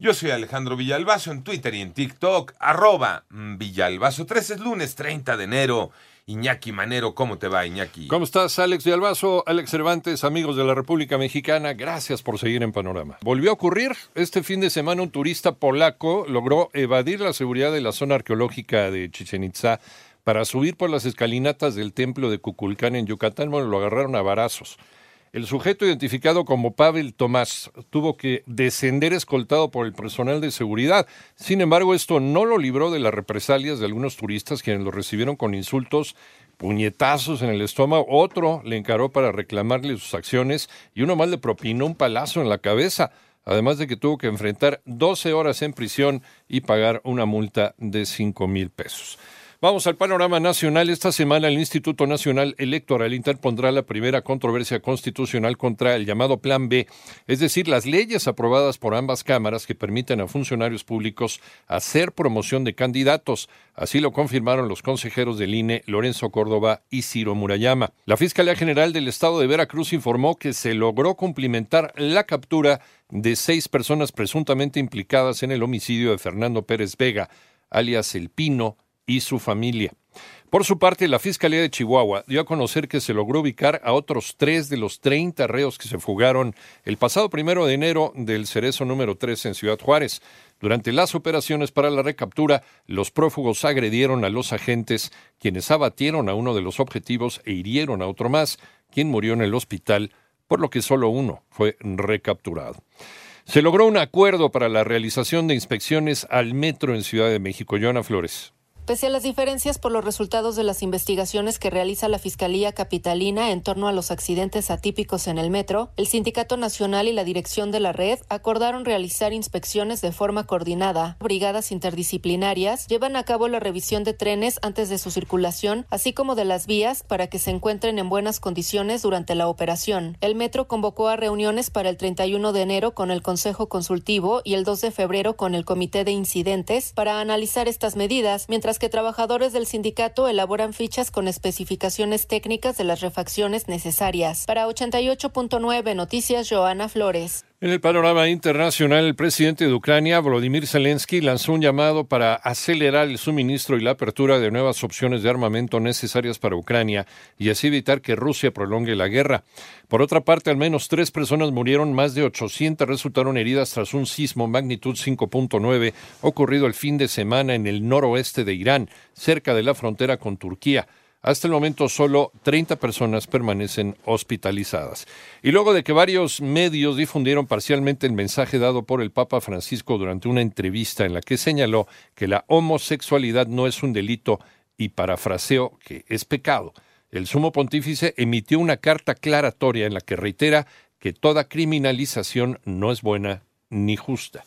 Yo soy Alejandro Villalbazo en Twitter y en TikTok, arroba Villalbazo. 13 es lunes 30 de enero. Iñaki Manero, ¿cómo te va, Iñaki? ¿Cómo estás, Alex Villalbazo? Alex Cervantes, amigos de la República Mexicana, gracias por seguir en Panorama. Volvió a ocurrir este fin de semana un turista polaco logró evadir la seguridad de la zona arqueológica de Chichen Itza para subir por las escalinatas del templo de Cuculcán en Yucatán. Bueno, lo agarraron a varazos. El sujeto identificado como Pavel Tomás tuvo que descender escoltado por el personal de seguridad. Sin embargo, esto no lo libró de las represalias de algunos turistas quienes lo recibieron con insultos, puñetazos en el estómago. Otro le encaró para reclamarle sus acciones y uno más le propinó un palazo en la cabeza. Además de que tuvo que enfrentar 12 horas en prisión y pagar una multa de 5 mil pesos. Vamos al panorama nacional. Esta semana el Instituto Nacional Electoral interpondrá la primera controversia constitucional contra el llamado Plan B, es decir, las leyes aprobadas por ambas cámaras que permiten a funcionarios públicos hacer promoción de candidatos. Así lo confirmaron los consejeros del INE Lorenzo Córdoba y Ciro Murayama. La Fiscalía General del Estado de Veracruz informó que se logró cumplimentar la captura de seis personas presuntamente implicadas en el homicidio de Fernando Pérez Vega, alias El Pino, y su familia. Por su parte, la Fiscalía de Chihuahua dio a conocer que se logró ubicar a otros tres de los 30 reos que se fugaron el pasado primero de enero del cerezo número 3 en Ciudad Juárez. Durante las operaciones para la recaptura, los prófugos agredieron a los agentes, quienes abatieron a uno de los objetivos e hirieron a otro más, quien murió en el hospital, por lo que solo uno fue recapturado. Se logró un acuerdo para la realización de inspecciones al metro en Ciudad de México. Joana Flores. Pese a las diferencias por los resultados de las investigaciones que realiza la Fiscalía Capitalina en torno a los accidentes atípicos en el metro, el Sindicato Nacional y la dirección de la red acordaron realizar inspecciones de forma coordinada. Brigadas interdisciplinarias llevan a cabo la revisión de trenes antes de su circulación, así como de las vías para que se encuentren en buenas condiciones durante la operación. El metro convocó a reuniones para el 31 de enero con el Consejo Consultivo y el 2 de febrero con el Comité de Incidentes para analizar estas medidas, mientras que trabajadores del sindicato elaboran fichas con especificaciones técnicas de las refacciones necesarias. Para 88.9 Noticias, Joana Flores. En el panorama internacional, el presidente de Ucrania, Volodymyr Zelensky, lanzó un llamado para acelerar el suministro y la apertura de nuevas opciones de armamento necesarias para Ucrania y así evitar que Rusia prolongue la guerra. Por otra parte, al menos tres personas murieron, más de 800 resultaron heridas tras un sismo magnitud 5.9 ocurrido el fin de semana en el noroeste de Irán, cerca de la frontera con Turquía. Hasta el momento solo 30 personas permanecen hospitalizadas. Y luego de que varios medios difundieron parcialmente el mensaje dado por el Papa Francisco durante una entrevista en la que señaló que la homosexualidad no es un delito y parafraseo que es pecado, el sumo pontífice emitió una carta aclaratoria en la que reitera que toda criminalización no es buena ni justa.